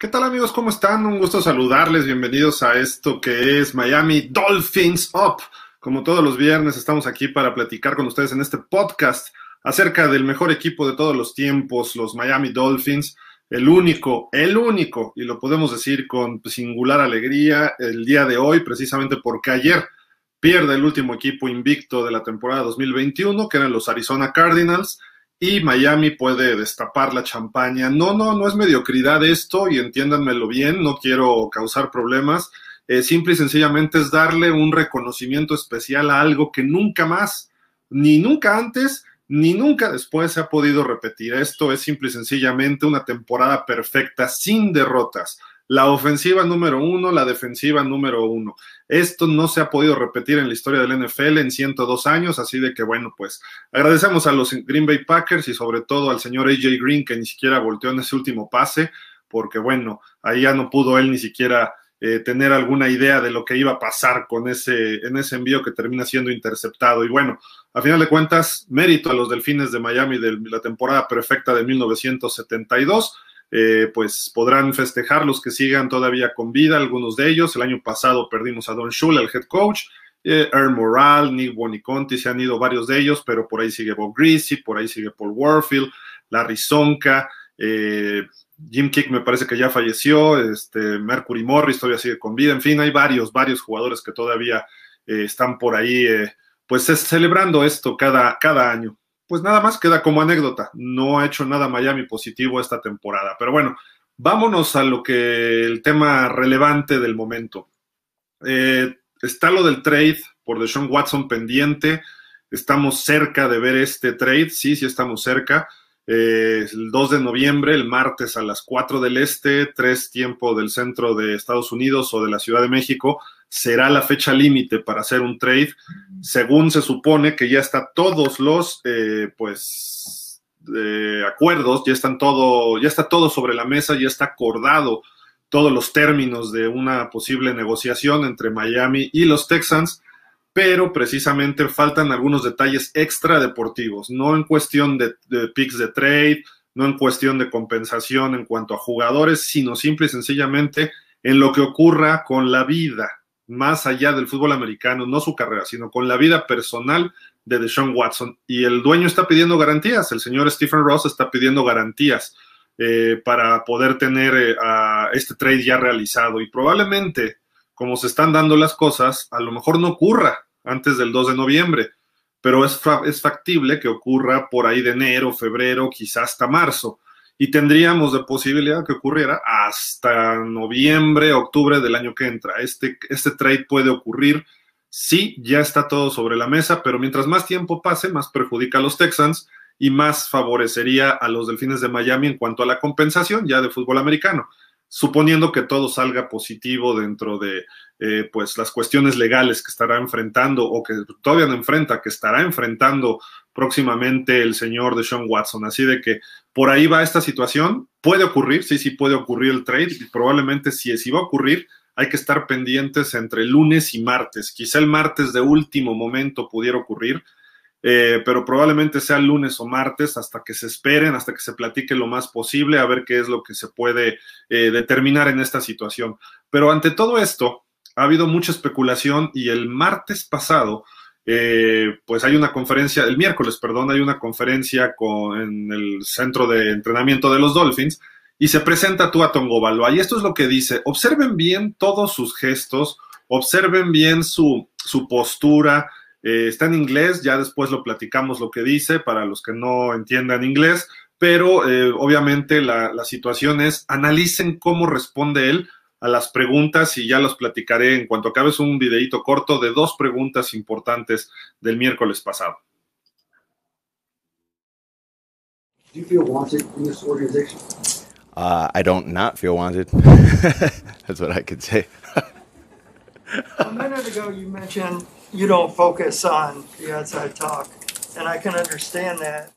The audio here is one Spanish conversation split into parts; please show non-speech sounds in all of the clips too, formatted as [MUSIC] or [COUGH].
¿Qué tal amigos? ¿Cómo están? Un gusto saludarles. Bienvenidos a esto que es Miami Dolphins Up. Como todos los viernes estamos aquí para platicar con ustedes en este podcast acerca del mejor equipo de todos los tiempos, los Miami Dolphins. El único, el único, y lo podemos decir con singular alegría el día de hoy, precisamente porque ayer pierde el último equipo invicto de la temporada 2021, que eran los Arizona Cardinals y Miami puede destapar la champaña. No, no, no es mediocridad esto y entiéndanmelo bien, no quiero causar problemas. Eh, simple y sencillamente es darle un reconocimiento especial a algo que nunca más, ni nunca antes, ni nunca después se ha podido repetir. Esto es simple y sencillamente una temporada perfecta, sin derrotas la ofensiva número uno, la defensiva número uno. Esto no se ha podido repetir en la historia del NFL en 102 años, así de que bueno, pues agradecemos a los Green Bay Packers y sobre todo al señor AJ Green que ni siquiera volteó en ese último pase, porque bueno, ahí ya no pudo él ni siquiera eh, tener alguna idea de lo que iba a pasar con ese, en ese envío que termina siendo interceptado. Y bueno, a final de cuentas, mérito a los Delfines de Miami de la temporada perfecta de 1972 eh, pues podrán festejar los que sigan todavía con vida, algunos de ellos. El año pasado perdimos a Don Shula, el head coach, eh, Earl Moral, Nick Boniconti, se han ido varios de ellos, pero por ahí sigue Bob Greasy, por ahí sigue Paul Warfield, Larry Sonka, eh, Jim Kick me parece que ya falleció, este, Mercury Morris todavía sigue con vida, en fin, hay varios, varios jugadores que todavía están por ahí, pues celebrando esto cada, cada año pues nada más queda como anécdota. No ha hecho nada Miami positivo esta temporada. Pero bueno, vámonos a lo que el tema relevante del momento. Eh, está lo del trade por Deshaun Watson pendiente. Estamos cerca de ver este trade. Sí, sí estamos cerca. Eh, el 2 de noviembre, el martes a las 4 del este, 3 tiempo del centro de Estados Unidos o de la Ciudad de México, será la fecha límite para hacer un trade, según se supone que ya está todos los, eh, pues, eh, acuerdos, ya están todo, ya está todo sobre la mesa, ya está acordado todos los términos de una posible negociación entre Miami y los Texans, pero precisamente faltan algunos detalles extra deportivos, no en cuestión de, de picks de trade, no en cuestión de compensación en cuanto a jugadores, sino simple y sencillamente en lo que ocurra con la vida más allá del fútbol americano, no su carrera, sino con la vida personal de Deshaun Watson. Y el dueño está pidiendo garantías, el señor Stephen Ross está pidiendo garantías eh, para poder tener eh, este trade ya realizado. Y probablemente, como se están dando las cosas, a lo mejor no ocurra antes del 2 de noviembre, pero es, es factible que ocurra por ahí de enero, febrero, quizás hasta marzo y tendríamos de posibilidad que ocurriera hasta noviembre, octubre del año que entra. Este, este trade puede ocurrir. Sí, ya está todo sobre la mesa, pero mientras más tiempo pase, más perjudica a los Texans y más favorecería a los Delfines de Miami en cuanto a la compensación ya de fútbol americano suponiendo que todo salga positivo dentro de eh, pues las cuestiones legales que estará enfrentando o que todavía no enfrenta, que estará enfrentando próximamente el señor de Sean Watson. Así de que por ahí va esta situación. Puede ocurrir, sí, sí puede ocurrir el trade y probablemente si, si va a ocurrir, hay que estar pendientes entre lunes y martes. Quizá el martes de último momento pudiera ocurrir, eh, pero probablemente sea lunes o martes hasta que se esperen, hasta que se platique lo más posible, a ver qué es lo que se puede eh, determinar en esta situación. Pero ante todo esto, ha habido mucha especulación y el martes pasado, eh, pues hay una conferencia, el miércoles, perdón, hay una conferencia con, en el centro de entrenamiento de los Dolphins y se presenta Tua Tongo Y esto es lo que dice, observen bien todos sus gestos, observen bien su, su postura, eh, está en inglés, ya después lo platicamos lo que dice para los que no entiendan inglés, pero eh, obviamente la, la, situación es analicen cómo responde él a las preguntas y ya los platicaré en cuanto acabe es un videito corto de dos preguntas importantes del miércoles pasado. Do you feel wanted in this organization? Uh, I don't not feel wanted. [LAUGHS] That's what I could say. a minute ago, you mentioned you don't focus on the outside talk, and I can understand that.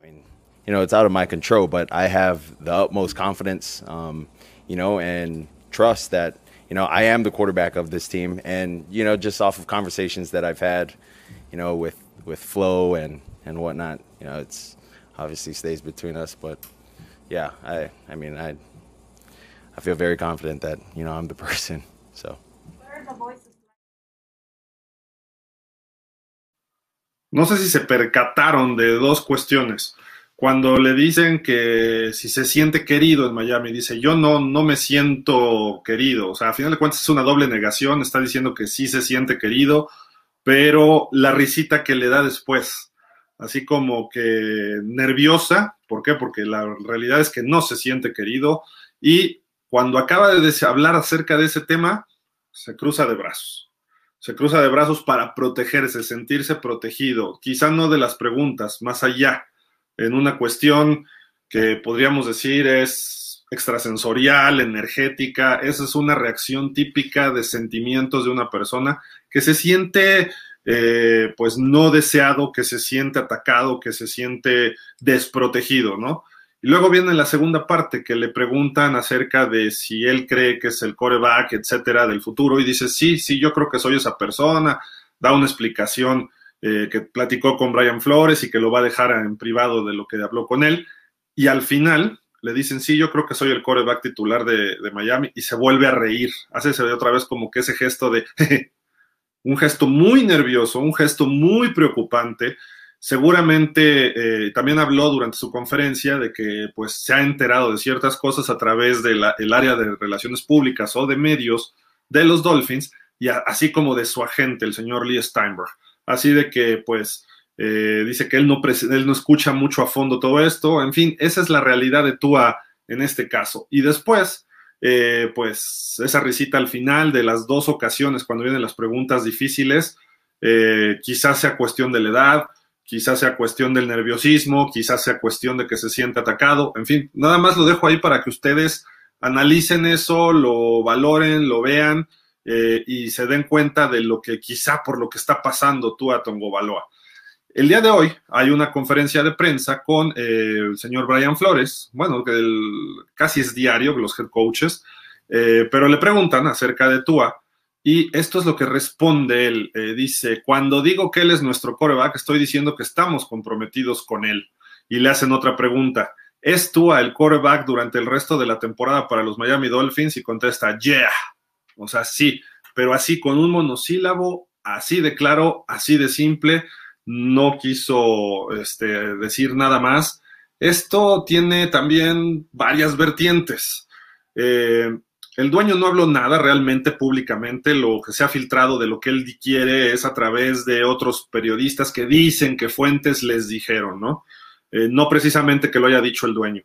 I mean, you know, it's out of my control, but I have the utmost confidence, um, you know, and trust that you know I am the quarterback of this team, and you know, just off of conversations that I've had, you know, with with Flo and and whatnot, you know, it's obviously stays between us, but yeah, I I mean, I I feel very confident that you know I'm the [LAUGHS] person. So. No sé si se percataron de dos cuestiones. Cuando le dicen que si se siente querido en Miami, dice yo no, no me siento querido. O sea, a final de cuentas es una doble negación. Está diciendo que sí se siente querido, pero la risita que le da después, así como que nerviosa. ¿Por qué? Porque la realidad es que no se siente querido. Y cuando acaba de hablar acerca de ese tema, se cruza de brazos se cruza de brazos para protegerse, sentirse protegido, quizá no de las preguntas, más allá, en una cuestión que podríamos decir es extrasensorial, energética, esa es una reacción típica de sentimientos de una persona que se siente eh, pues no deseado, que se siente atacado, que se siente desprotegido, ¿no? Y luego viene la segunda parte que le preguntan acerca de si él cree que es el coreback, etcétera, del futuro, y dice, sí, sí, yo creo que soy esa persona, da una explicación eh, que platicó con Brian Flores y que lo va a dejar en privado de lo que habló con él, y al final le dicen, sí, yo creo que soy el coreback titular de, de Miami, y se vuelve a reír, hace otra vez como que ese gesto de, [LAUGHS] un gesto muy nervioso, un gesto muy preocupante, Seguramente eh, también habló durante su conferencia de que pues, se ha enterado de ciertas cosas a través del área de relaciones públicas o de medios de los Dolphins, y así como de su agente, el señor Lee Steinberg. Así de que, pues, eh, dice que él no, él no escucha mucho a fondo todo esto. En fin, esa es la realidad de Tua en este caso. Y después, eh, pues, esa risita al final de las dos ocasiones cuando vienen las preguntas difíciles, quizás sea cuestión de la edad, quizás sea cuestión del nerviosismo, quizás sea cuestión de que se siente atacado, en fin, nada más lo dejo ahí para que ustedes analicen eso, lo valoren, lo vean eh, y se den cuenta de lo que quizá por lo que está pasando tú a Tongo Baloa. El día de hoy hay una conferencia de prensa con eh, el señor Brian Flores, bueno, que casi es diario, los head coaches, eh, pero le preguntan acerca de Tua y esto es lo que responde él. Eh, dice, cuando digo que él es nuestro coreback, estoy diciendo que estamos comprometidos con él. Y le hacen otra pregunta. ¿Es Tua el coreback durante el resto de la temporada para los Miami Dolphins? Y contesta, yeah. O sea, sí, pero así con un monosílabo, así de claro, así de simple. No quiso este, decir nada más. Esto tiene también varias vertientes. Eh, el dueño no habló nada realmente públicamente, lo que se ha filtrado de lo que él quiere es a través de otros periodistas que dicen que fuentes les dijeron, ¿no? Eh, no precisamente que lo haya dicho el dueño.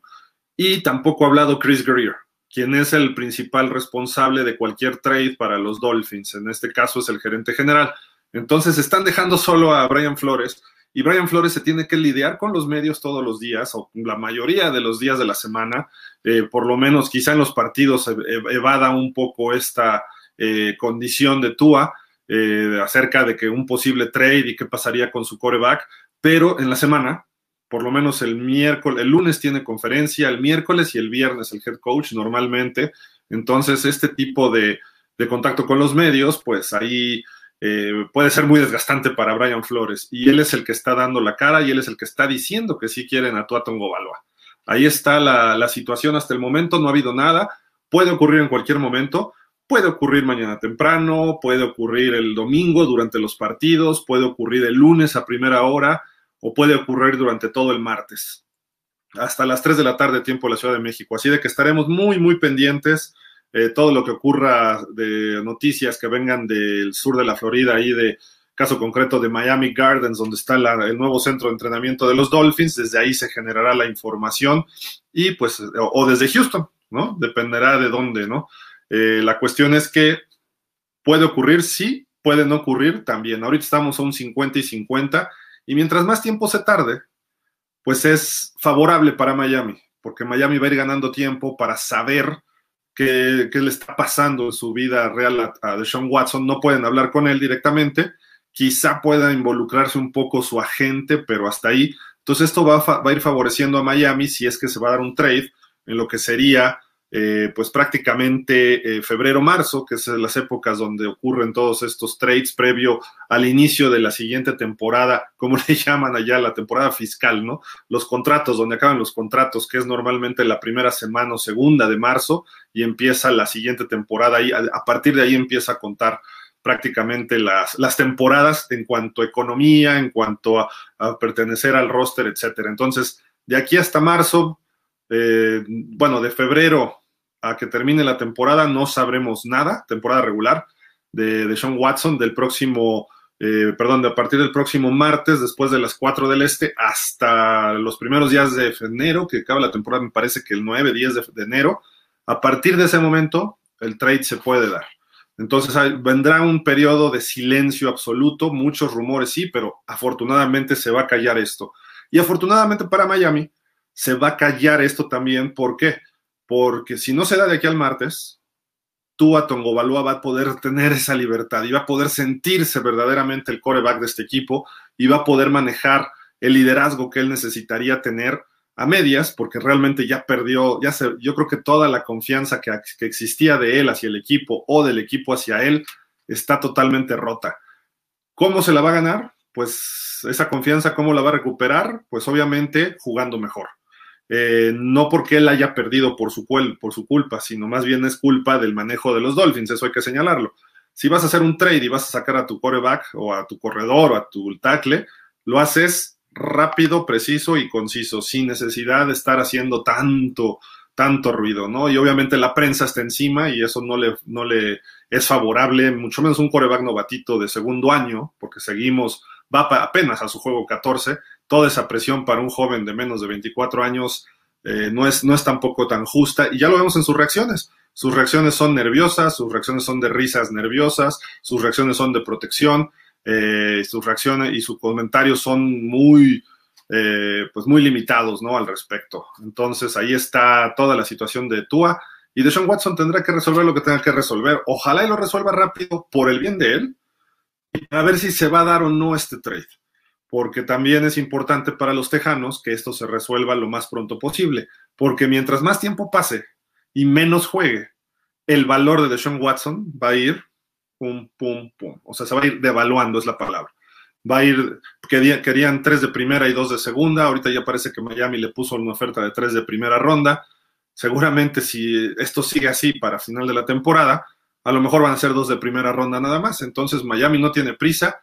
Y tampoco ha hablado Chris Greer, quien es el principal responsable de cualquier trade para los Dolphins. En este caso es el gerente general. Entonces están dejando solo a Brian Flores y Brian Flores se tiene que lidiar con los medios todos los días o la mayoría de los días de la semana, eh, por lo menos quizá en los partidos evada un poco esta eh, condición de Tua eh, acerca de que un posible trade y qué pasaría con su coreback, pero en la semana, por lo menos el miércoles, el lunes tiene conferencia, el miércoles y el viernes el head coach normalmente, entonces este tipo de, de contacto con los medios, pues ahí eh, puede ser muy desgastante para Brian Flores. Y él es el que está dando la cara y él es el que está diciendo que sí quieren a Tua Tongo Baloa. Ahí está la, situación hasta el momento, no ha habido nada. Puede ocurrir en cualquier momento. Puede ocurrir mañana temprano, puede ocurrir el domingo durante los partidos, puede ocurrir el lunes a primera hora o puede ocurrir durante todo el martes, hasta las 3 de la tarde tiempo de la Ciudad de México. Así de que estaremos muy, muy pendientes eh, todo lo que ocurra de noticias que vengan del sur de la Florida, ahí de caso concreto de Miami Gardens, donde está el nuevo centro de entrenamiento de los Dolphins, desde ahí se generará la información y pues, o, desde Houston, ¿no? Dependerá de dónde, ¿no? Eh, la cuestión es que puede ocurrir, sí, puede no ocurrir también. Ahorita estamos a un 50 y 50 y mientras más tiempo se tarde, pues es favorable para Miami, porque Miami va a ir ganando tiempo para saber qué, le está pasando en su vida real a, Deshaun Watson. No pueden hablar con él directamente. Quizá pueda involucrarse un poco su agente, pero hasta ahí. Entonces esto va a, ir favoreciendo a Miami si es que se va a dar un trade en lo que sería eh, pues prácticamente eh, febrero-marzo, que es las épocas donde ocurren todos estos trades previo al inicio de la siguiente temporada, como [LAUGHS] le llaman allá, la temporada fiscal, ¿no? Los contratos, donde acaban los contratos, que es normalmente la primera semana o segunda de marzo y empieza la siguiente temporada y a, partir de ahí empieza a contar prácticamente las, las temporadas en cuanto a economía, en cuanto a, a pertenecer al roster, etcétera. Entonces, de aquí hasta marzo, eh, bueno, de febrero a que termine la temporada no sabremos nada, temporada regular, de, de Sean Watson del próximo, eh, perdón, de a partir del próximo martes, después de las 4 del este, hasta los primeros días de enero, que acaba la temporada, me parece que el 9, 10 de, de enero. A partir de ese momento, el trade se puede dar. Entonces vendrá un periodo de silencio absoluto, muchos rumores sí, pero afortunadamente se va a callar esto. Y afortunadamente para Miami, se va a callar esto también. ¿Por qué? Porque si no se da de aquí al martes, Tua Tongovalúa va a poder tener esa libertad y va a poder sentirse verdaderamente el coreback de este equipo y va a poder manejar el liderazgo que él necesitaría tener a medias, porque realmente ya perdió, ya se, yo creo que toda la confianza que existía de él hacia el equipo o del equipo hacia él está totalmente rota. ¿Cómo se la va a ganar? Pues esa confianza, ¿cómo la va a recuperar? Pues obviamente jugando mejor. Eh, no porque él haya perdido por su, por su culpa, sino más bien es culpa del manejo de los Dolphins, eso hay que señalarlo. Si vas a hacer un trade y vas a sacar a tu coreback o a tu corredor o a tu tackle, lo haces rápido, preciso y conciso, sin necesidad de estar haciendo tanto, tanto ruido, ¿no? Y obviamente la prensa está encima y eso no le, no le es favorable, mucho menos un coreback novatito de segundo año, porque seguimos, va apenas a su juego 14, toda esa presión para un joven de menos de 24 años eh, no, es, no es tampoco tan justa y ya lo vemos en sus reacciones. Sus reacciones son nerviosas, sus reacciones son de risas nerviosas, sus reacciones son de protección, eh, sus reacciones y sus comentarios son muy, eh, pues muy limitados, ¿no? Al respecto. Entonces ahí está toda la situación de Tua y de Sean Watson tendrá que resolver lo que tenga que resolver. Ojalá y lo resuelva rápido por el bien de él a ver si se va a dar o no este trade porque también es importante para los tejanos que esto se resuelva lo más pronto posible, porque mientras más tiempo pase y menos juegue, el valor de Deshaun Watson va a ir pum, pum, pum. O sea, se va a ir devaluando, es la palabra. Va a ir, querían, tres de primera y dos de segunda, ahorita ya parece que Miami le puso una oferta de tres de primera ronda. Seguramente si esto sigue así para final de la temporada, a lo mejor van a ser dos de primera ronda nada más. Entonces Miami no tiene prisa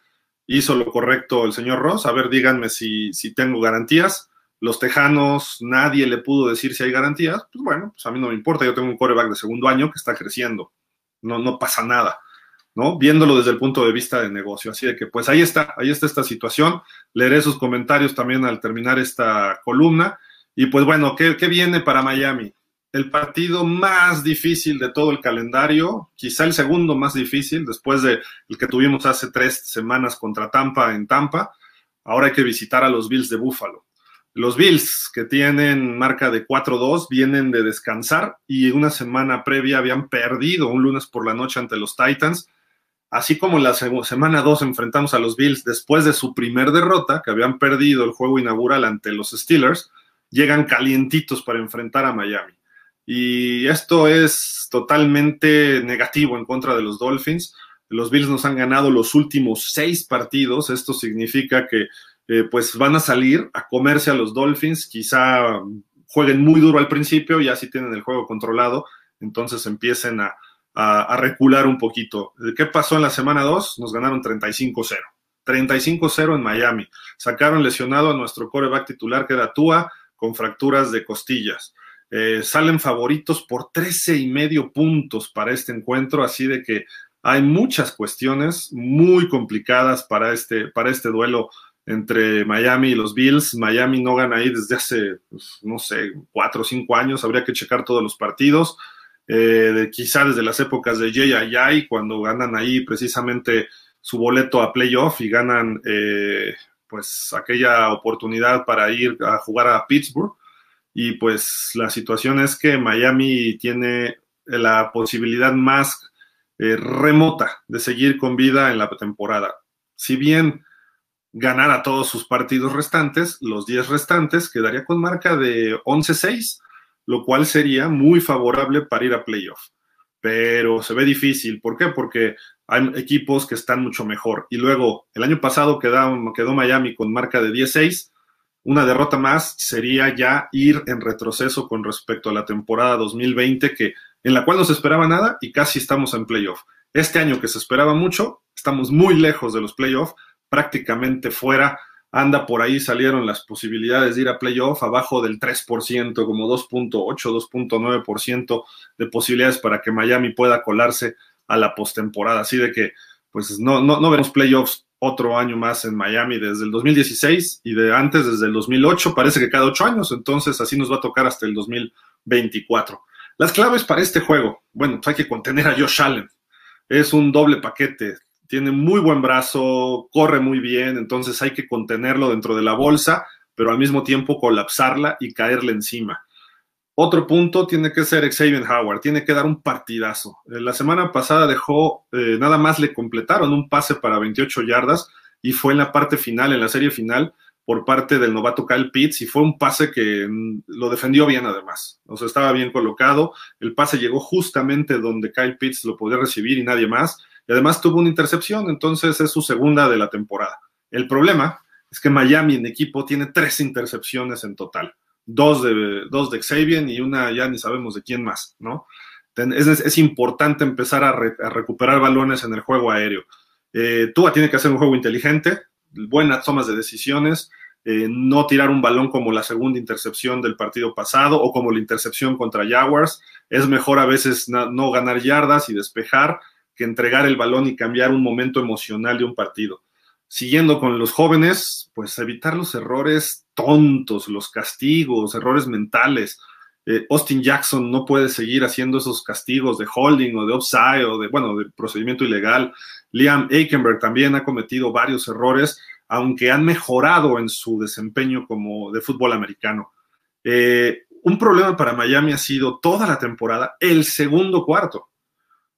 hizo lo correcto el señor Ross. A ver, díganme si, si tengo garantías. Los Tejanos, nadie le pudo decir si hay garantías. Pues bueno, pues a mí no me importa. Yo tengo un coreback de segundo año que está creciendo. No, no pasa nada, ¿no? Viéndolo desde el punto de vista de negocio. Así de que, pues ahí está, ahí está esta situación. Leeré sus comentarios también al terminar esta columna. Y pues bueno, ¿qué, qué viene para Miami? El partido más difícil de todo el calendario, quizá el segundo más difícil, después de el que tuvimos hace tres semanas contra Tampa en Tampa. Ahora hay que visitar a los Bills de Buffalo. Los Bills, que tienen marca de 4-2, vienen de descansar y una semana previa habían perdido un lunes por la noche ante los Titans. Así como la semana 2 enfrentamos a los Bills después de su primer derrota, que habían perdido el juego inaugural ante los Steelers, llegan calientitos para enfrentar a Miami. Y esto es totalmente negativo en contra de los Dolphins. Los Bills nos han ganado los últimos seis partidos. Esto significa que eh, pues van a salir a comerse a los Dolphins. Quizá jueguen muy duro al principio, ya si tienen el juego controlado, entonces empiecen a, a, recular un poquito. ¿Qué pasó en la semana 2? Nos ganaron 35-0. 35-0 en Miami. Sacaron lesionado a nuestro coreback titular que era Tua con fracturas de costillas. Eh, salen favoritos por 13 y medio puntos para este encuentro, así de que hay muchas cuestiones muy complicadas para este, para este duelo entre Miami y los Bills. Miami no gana ahí desde hace, pues, no sé, cuatro o cinco años, habría que checar todos los partidos. Eh, quizá desde las épocas de Jay cuando ganan ahí precisamente su boleto a playoff y ganan eh, pues aquella oportunidad para ir a jugar a Pittsburgh. Y pues la situación es que Miami tiene la posibilidad más eh, remota de seguir con vida en la temporada. Si bien ganara todos sus partidos restantes, los 10 restantes, quedaría con marca de 11-6. lo cual sería muy favorable para ir a playoff. Pero se ve difícil. ¿Por qué? Porque hay equipos que están mucho mejor. Y luego, el año pasado quedó, quedó Miami con marca de 16. Una derrota más sería ya ir en retroceso con respecto a la temporada 2020, que, en la cual no se esperaba nada y casi estamos en playoff. Este año que se esperaba mucho, estamos muy lejos de los playoffs, prácticamente fuera. Anda por ahí, salieron las posibilidades de ir a playoff abajo del 3%, como 2.8, 2.9% de posibilidades para que Miami pueda colarse a la postemporada. Así de que, pues no, no, no vemos playoffs otro año más en Miami desde el 2016 y de antes desde el 2008, parece que cada ocho años, entonces así nos va a tocar hasta el 2024. Las claves para este juego, bueno, pues hay que contener a Josh Allen, es un doble paquete, tiene muy buen brazo, corre muy bien, entonces hay que contenerlo dentro de la bolsa, pero al mismo tiempo colapsarla y caerle encima. Otro punto tiene que ser Xavier Howard, tiene que dar un partidazo. Eh, la semana pasada dejó, eh, nada más le completaron un pase para 28 yardas y fue en la parte final, en la serie final, por parte del novato Kyle Pitts y fue un pase que mm, lo defendió bien además. O sea, estaba bien colocado. El pase llegó justamente donde Kyle Pitts lo podía recibir y nadie más. Y además tuvo una intercepción, entonces es su segunda de la temporada. El problema es que Miami en equipo tiene tres intercepciones en total. Dos de, dos de Xavier y una ya ni sabemos de quién más, ¿no? Es, es importante empezar a, recuperar balones en el juego aéreo. Eh, Tua tiene que hacer un juego inteligente, buenas tomas de decisiones, eh, no tirar un balón como la segunda intercepción del partido pasado o como la intercepción contra Jaguars. Es mejor a veces no, ganar yardas y despejar que entregar el balón y cambiar un momento emocional de un partido. Siguiendo con los jóvenes, pues evitar los errores tontos, los castigos, errores mentales. Eh, Austin Jackson no puede seguir haciendo esos castigos de holding o de offside o de, bueno, de procedimiento ilegal. Liam Aikenberg también ha cometido varios errores, aunque han mejorado en su desempeño como de fútbol americano. Eh, un problema para Miami ha sido toda la temporada el segundo cuarto.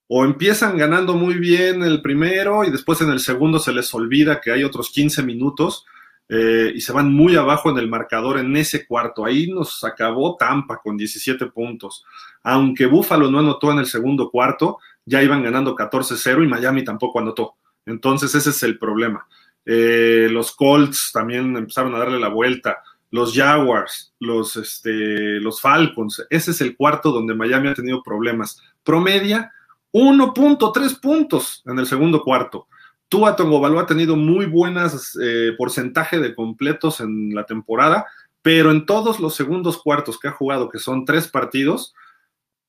O empiezan ganando muy bien el primero y después en el segundo se les olvida que hay otros 15 minutos eh, y se van muy abajo en el marcador en ese cuarto. Ahí nos acabó Tampa con 17 puntos. Aunque Buffalo no anotó en el segundo cuarto, ya iban ganando 14-0 y Miami tampoco anotó. Entonces ese es el problema. Eh, los Colts también empezaron a darle la vuelta. Los Jaguars, los, este, los Falcons, ese es el cuarto donde Miami ha tenido problemas. Promedia 1.3 puntos en el segundo cuarto. Tua Tongovalo ha tenido muy buenas eh, porcentaje de completos en la temporada, pero en todos los segundos cuartos que ha jugado, que son tres partidos,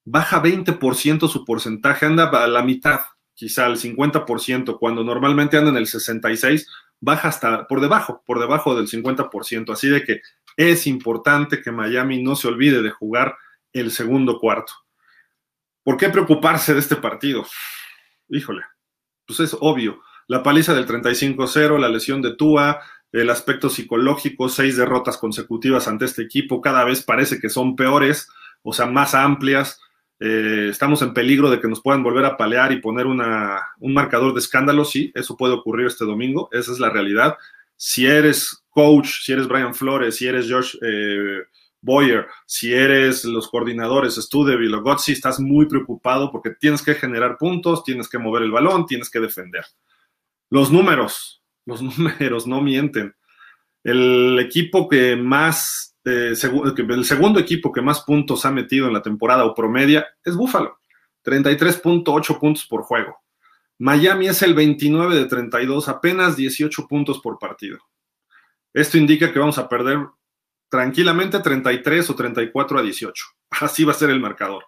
baja 20% su porcentaje, anda a la mitad, quizá al 50%, cuando normalmente anda en el 66%, baja hasta por debajo, por debajo del 50%. Así de que es importante que Miami no se olvide de jugar el segundo cuarto. ¿Por qué preocuparse de este partido? Híjole, pues es obvio. La paliza del 35-0, la lesión de Tua, el aspecto psicológico, seis derrotas consecutivas ante este equipo, cada vez parece que son peores, o sea, más amplias. Eh, estamos en peligro de que nos puedan volver a palear y poner una, un marcador de escándalo. Sí, eso puede ocurrir este domingo, esa es la realidad. Si eres coach, si eres Brian Flores, si eres George Boyer, si eres los coordinadores, Studeville o Gotzi, estás muy preocupado porque tienes que generar puntos, tienes que mover el balón, tienes que defender. Los números, los [LAUGHS] números no mienten. El equipo que más eh, el segundo equipo que más puntos ha metido en la temporada o promedia es Buffalo, 33.8 puntos por juego. Miami es el 29 de 32, apenas 18 puntos por partido. Esto indica que vamos a perder tranquilamente 33 o 34 a 18. Así va a ser el marcador,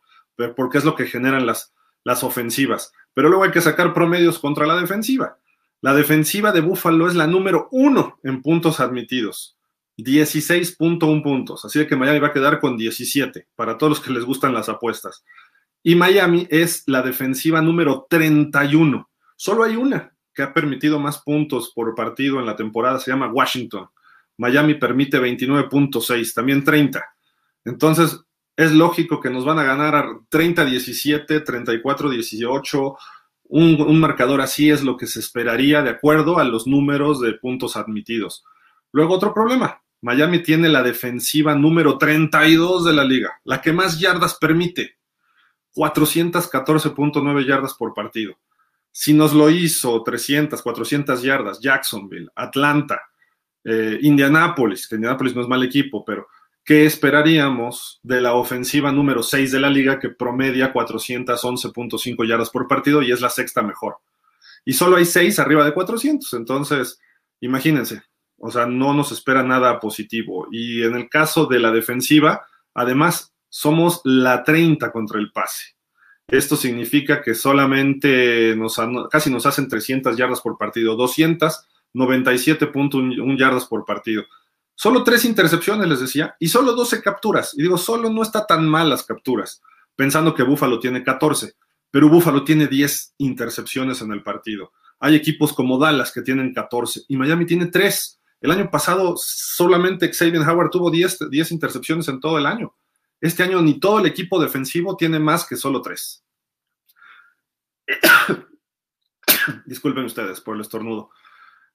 porque es lo que generan las, las ofensivas. Pero luego hay que sacar promedios contra la defensiva. La defensiva de Buffalo es la número uno en puntos admitidos. 16.1 puntos. Así que Miami va a quedar con 17 para todos los que les gustan las apuestas. Y Miami es la defensiva número 31. Solo hay una que ha permitido más puntos por partido en la temporada, se llama Washington. Miami permite 29.6, también 30. Entonces, es lógico que nos van a ganar a 30-17, 34-18. Un, un marcador así es lo que se esperaría de acuerdo a los números de puntos admitidos. Luego, otro problema Miami tiene la defensiva número 32 de la liga, la que más yardas permite, 414.9 yardas por partido. Si nos lo hizo 300, 400 yardas, Jacksonville, Atlanta, eh, Indianapolis, que Indianapolis no es mal equipo, pero ¿qué esperaríamos de la ofensiva número 6 de la liga que promedia 411.5 yardas por partido y es la sexta mejor? Y solo hay 6 arriba de 400, entonces imagínense, o sea, no nos espera nada positivo. Y en el caso de la defensiva, además, somos la 30 contra el pase. Esto significa que solamente nos, casi nos hacen 300 yardas por partido, 297.1 yardas por partido. Solo tres intercepciones, les decía, y solo 12 capturas. Y digo, solo no está tan mal las capturas, pensando que Búfalo tiene 14, pero Búfalo tiene 10 intercepciones en el partido. Hay equipos como Dallas que tienen 14 y Miami tiene 3. El año pasado solamente Xavier Howard tuvo 10, 10 intercepciones en todo el año. Este año ni todo el equipo defensivo tiene más que solo tres. [COUGHS] Disculpen ustedes por el estornudo.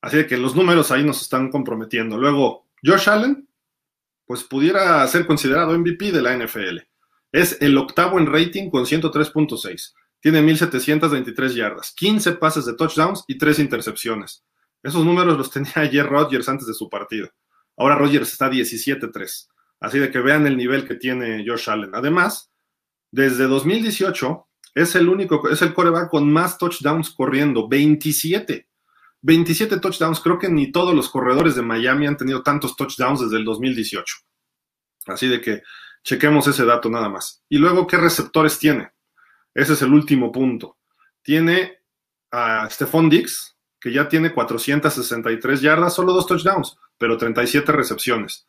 Así que los números ahí nos están comprometiendo. Luego, Josh Allen, pues pudiera ser considerado MVP de la NFL. Es el octavo en rating con 103.6. Tiene 1.723 yardas, 15 pases de touchdowns y 3 intercepciones. Esos números los tenía ayer Rodgers antes de su partido. Ahora Rodgers está 17-3. Así de que vean el nivel que tiene Josh Allen. Además, desde 2018 es el único, es el coreback con más touchdowns corriendo, 27. 27 touchdowns. Creo que ni todos los corredores de Miami han tenido tantos touchdowns desde el 2018. Así de que chequemos ese dato nada más. Y luego, ¿qué receptores tiene? Ese es el último punto. Tiene a Stephon Dix, que ya tiene 463 yardas, solo dos touchdowns, pero 37 recepciones.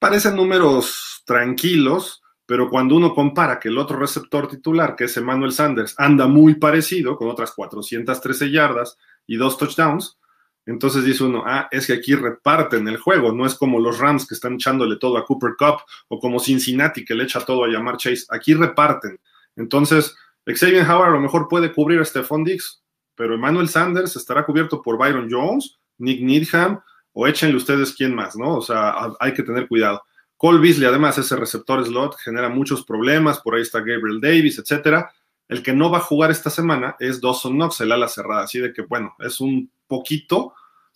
Parecen números tranquilos, pero cuando uno compara que el otro receptor titular, que es Emmanuel Sanders, anda muy parecido, con otras 413 yardas y dos touchdowns, entonces dice uno, ah, es que aquí reparten el juego, no es como los Rams que están echándole todo a Cooper Cup o como Cincinnati que le echa todo a llamar Chase, aquí reparten. Entonces, Xavier Howard a lo mejor puede cubrir a Stephon Dix, pero Emmanuel Sanders estará cubierto por Byron Jones, Nick Needham, o échenle ustedes quién más, ¿no? O sea, hay que tener cuidado. Cole Beasley, además, ese receptor slot genera muchos problemas, por ahí está Gabriel Davis, etcétera. El que no va a jugar esta semana es Dawson Knox, el ala cerrada, así de que, bueno, es un poquito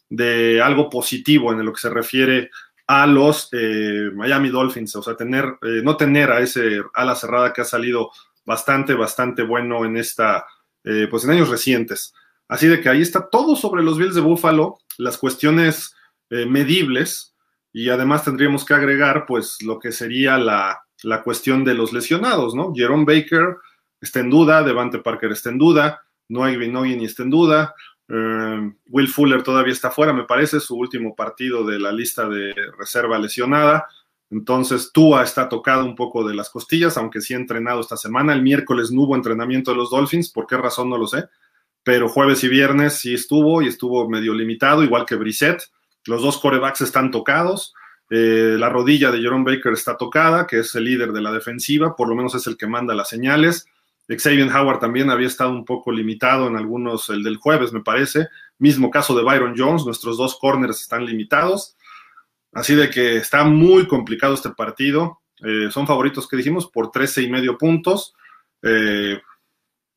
de algo positivo en lo que se refiere a los eh, Miami Dolphins, o sea, tener, eh, no tener a ese ala cerrada que ha salido bastante, bastante bueno en esta, eh, pues en años recientes. Así de que ahí está todo sobre los Bills de Buffalo, las cuestiones medibles y además tendríamos que agregar pues lo que sería la, la, cuestión de los lesionados, ¿no? Jerome Baker está en duda, Devante Parker está en duda, Noah ni está en duda, eh, Will Fuller todavía está fuera, me parece, su último partido de la lista de reserva lesionada. Entonces, Tua está tocado un poco de las costillas, aunque sí ha entrenado esta semana. El miércoles no hubo entrenamiento de los Dolphins, ¿por qué razón no lo sé? Pero jueves y viernes sí estuvo y estuvo medio limitado, igual que Brissett. Los dos corebacks están tocados. Eh, la rodilla de Jerome Baker está tocada, que es el líder de la defensiva, por lo menos es el que manda las señales. Xavier Howard también había estado un poco limitado en algunos, el del jueves me parece. Mismo caso de Byron Jones, nuestros dos corners están limitados. Así de que está muy complicado este partido. Eh, son favoritos que dijimos por 13 y medio puntos. Eh,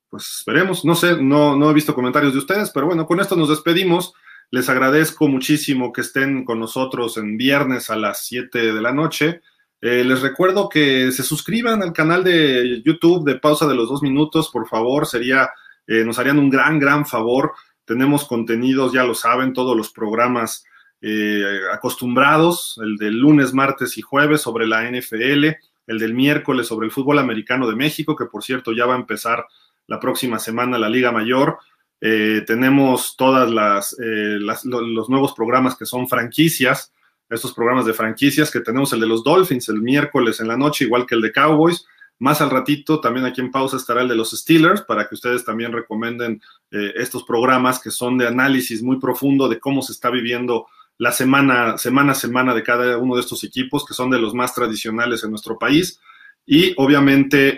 pues veremos, no sé, no, no he visto comentarios de ustedes, pero bueno, con esto nos despedimos. Les agradezco muchísimo que estén con nosotros en viernes a las 7 de la noche. Eh, les recuerdo que se suscriban al canal de YouTube de Pausa de los Dos Minutos, por favor, sería, eh, nos harían un gran, gran favor. Tenemos contenidos, ya lo saben, todos los programas eh, acostumbrados, el del lunes, martes y jueves sobre la NFL, el del miércoles sobre el fútbol americano de México, que por cierto ya va a empezar la próxima semana la Liga Mayor. Tenemos todas las, los nuevos programas que son franquicias, estos programas de franquicias que tenemos el de los Dolphins el miércoles en la noche, igual que el de Cowboys. Más al ratito, también aquí en pausa estará el de los Steelers, para que ustedes también recomienden eh, estos programas que son de análisis muy profundo de cómo se está viviendo la semana, semana a semana de cada uno de estos equipos, que son de los más tradicionales en nuestro país. Y obviamente,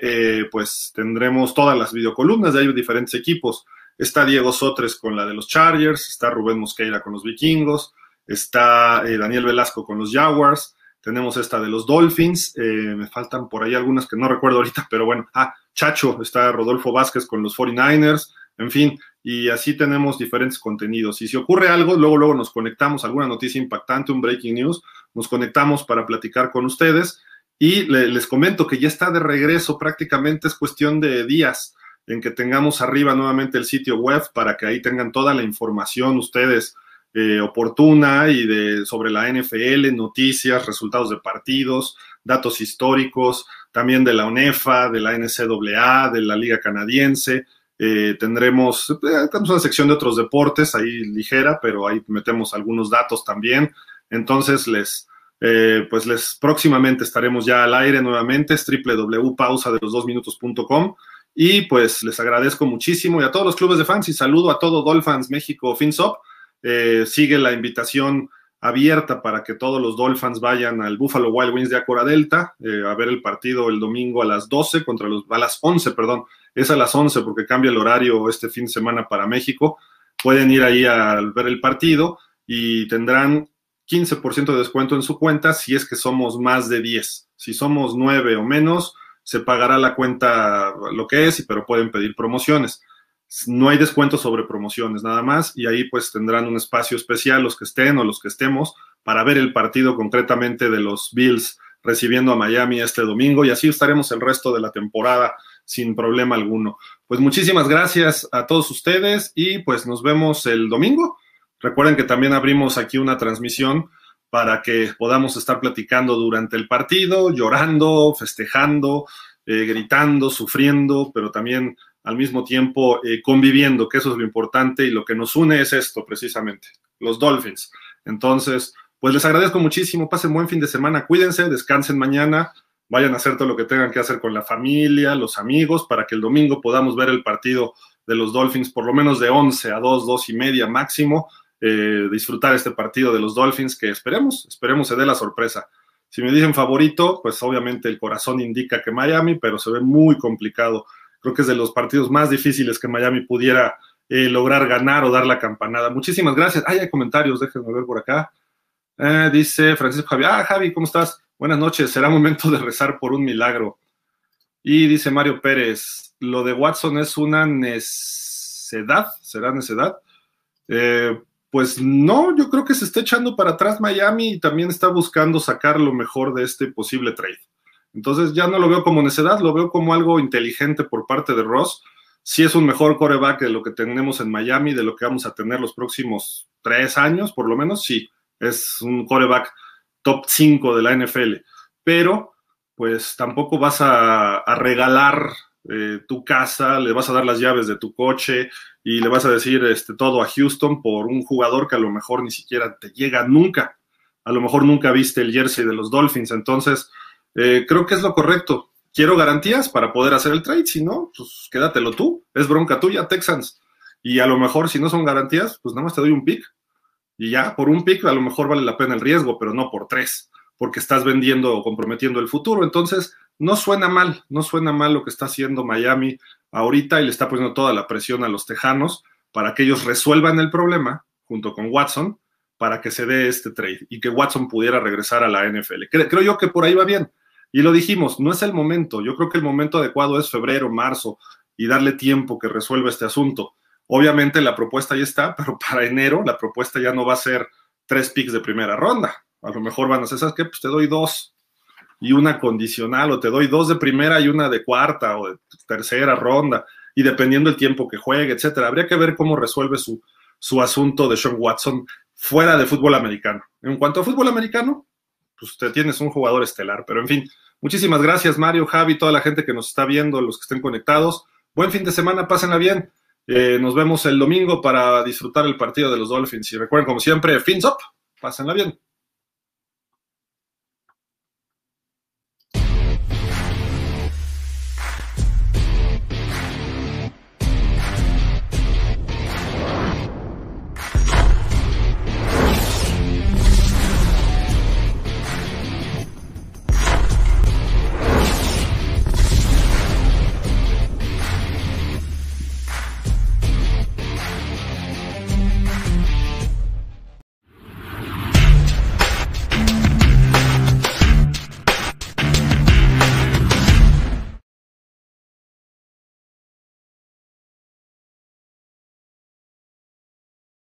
pues tendremos todas las videocolumnas de ahí diferentes equipos. Está Diego Sotres con la de los Chargers, está Rubén Mosqueira con los vikingos, está eh, Daniel Velasco con los Jaguars, tenemos esta de los Dolphins, eh, me faltan por ahí algunas que no recuerdo ahorita, [LAUGHS] pero bueno, ah, Chacho, está Rodolfo Vázquez con los 49ers, en fin, y así tenemos diferentes contenidos. Y si ocurre algo, luego, luego nos conectamos, alguna noticia impactante, un breaking news, nos conectamos para platicar con ustedes. Y les comento que ya está de regreso, prácticamente es cuestión de días en que tengamos arriba nuevamente el sitio web para que ahí tengan toda la información ustedes eh, oportuna y de sobre la NFL, noticias, resultados de partidos, datos históricos, también de la UNEFA, de la NCAA, de la Liga Canadiense. Eh, tendremos, eh, tenemos una sección de otros deportes ahí ligera, pero ahí metemos algunos datos también. Entonces les, pues les próximamente estaremos ya al aire nuevamente, es www.pausadelosdosminutos.com y pues les agradezco muchísimo y a todos los clubes de fans y saludo a todo Dolphins México FinSop. Eh, sigue la invitación abierta para que todos los Dolphins vayan al Buffalo Wild Wings de Acora Delta eh, a ver el partido el domingo a las 12 contra los, a las 11, perdón, es a las 11 porque cambia el horario este fin de semana para México. Pueden ir ahí a ver el partido y tendrán 15% de descuento en su cuenta si es que somos más de 10. Si somos 9 o menos, se pagará la cuenta lo que es, pero pueden pedir promociones. No hay descuento sobre promociones nada más y ahí pues tendrán un espacio especial los que estén o los que estemos para ver el partido concretamente de los Bills recibiendo a Miami este domingo y así estaremos el resto de la temporada sin problema alguno. Pues muchísimas gracias a todos ustedes y pues nos vemos el domingo. Recuerden que también abrimos aquí una transmisión para que podamos estar platicando durante el partido, llorando, festejando, eh, gritando, sufriendo, pero también al mismo tiempo eh, conviviendo, que eso es lo importante y lo que nos une es esto precisamente, los Dolphins. Entonces, pues les agradezco muchísimo, pasen buen fin de semana, cuídense, descansen mañana, vayan a hacer todo lo que tengan que hacer con la familia, los amigos, para que el domingo podamos ver el partido de los Dolphins por lo menos de 11 a 2, 2 y media máximo eh, disfrutar este partido de los Dolphins que esperemos, esperemos se dé la sorpresa. Si me dicen favorito, pues obviamente el corazón indica que Miami, pero se ve muy complicado. Creo que es de los partidos más difíciles que Miami pudiera eh, lograr ganar o dar la campanada. Muchísimas gracias. hay comentarios, déjenme ver por acá. Eh, dice Francisco Javi, ah, Javi, ¿cómo estás? Buenas noches, será momento de rezar por un milagro. Y dice Mario Pérez, lo de Watson es una necedad, ¿será necedad? Eh, pues no, yo creo que se está echando para atrás Miami y también está buscando sacar lo mejor de este posible trade. Entonces ya no lo veo como necedad, lo veo como algo inteligente por parte de Ross. Si es un mejor coreback de lo que tenemos en Miami, de lo que vamos a tener los próximos tres años, por lo menos, sí, es un coreback top 5 de la NFL. Pero, pues tampoco vas a, a regalar eh, tu casa, le vas a dar las llaves de tu coche y le vas a decir este, todo a Houston por un jugador que a lo mejor ni siquiera te llega nunca. A lo mejor nunca viste el jersey de los Dolphins. Entonces, eh, creo que es lo correcto. Quiero garantías para poder hacer el trade. Si no, pues quédatelo tú. Es bronca tuya, Texans. Y a lo mejor, si no son garantías, pues nada más te doy un pick. Y ya, por un pick a lo mejor vale la pena el riesgo, pero no por tres, porque estás vendiendo o comprometiendo el futuro. Entonces, no suena mal, no suena mal lo que está haciendo Miami ahorita y le está poniendo toda la presión a los Tejanos para que ellos resuelvan el problema junto con Watson para que se dé este trade y que Watson pudiera regresar a la NFL. Creo, yo que por ahí va bien. Y lo dijimos, no es el momento. Yo creo que el momento adecuado es febrero, marzo y darle tiempo que resuelva este asunto. Obviamente la propuesta ya está, [LAUGHS] pero para enero la propuesta ya no va a ser tres picks de primera ronda. A lo mejor van a ser, ¿sabes qué? Pues te doy dos y una condicional, o te doy dos de primera y una de cuarta o tercera ronda, y dependiendo el tiempo que juegue, etcétera. Habría que ver cómo resuelve su, su asunto de Sean Watson fuera de fútbol americano. En cuanto a fútbol americano, pues te tienes un jugador estelar, pero en fin, muchísimas gracias Mario, Javi, toda la gente que nos está viendo, los que estén conectados. Buen fin de semana, pásenla bien. Eh, nos vemos el domingo para disfrutar el partido de los Dolphins. Y recuerden, como siempre, fins up, pásenla bien.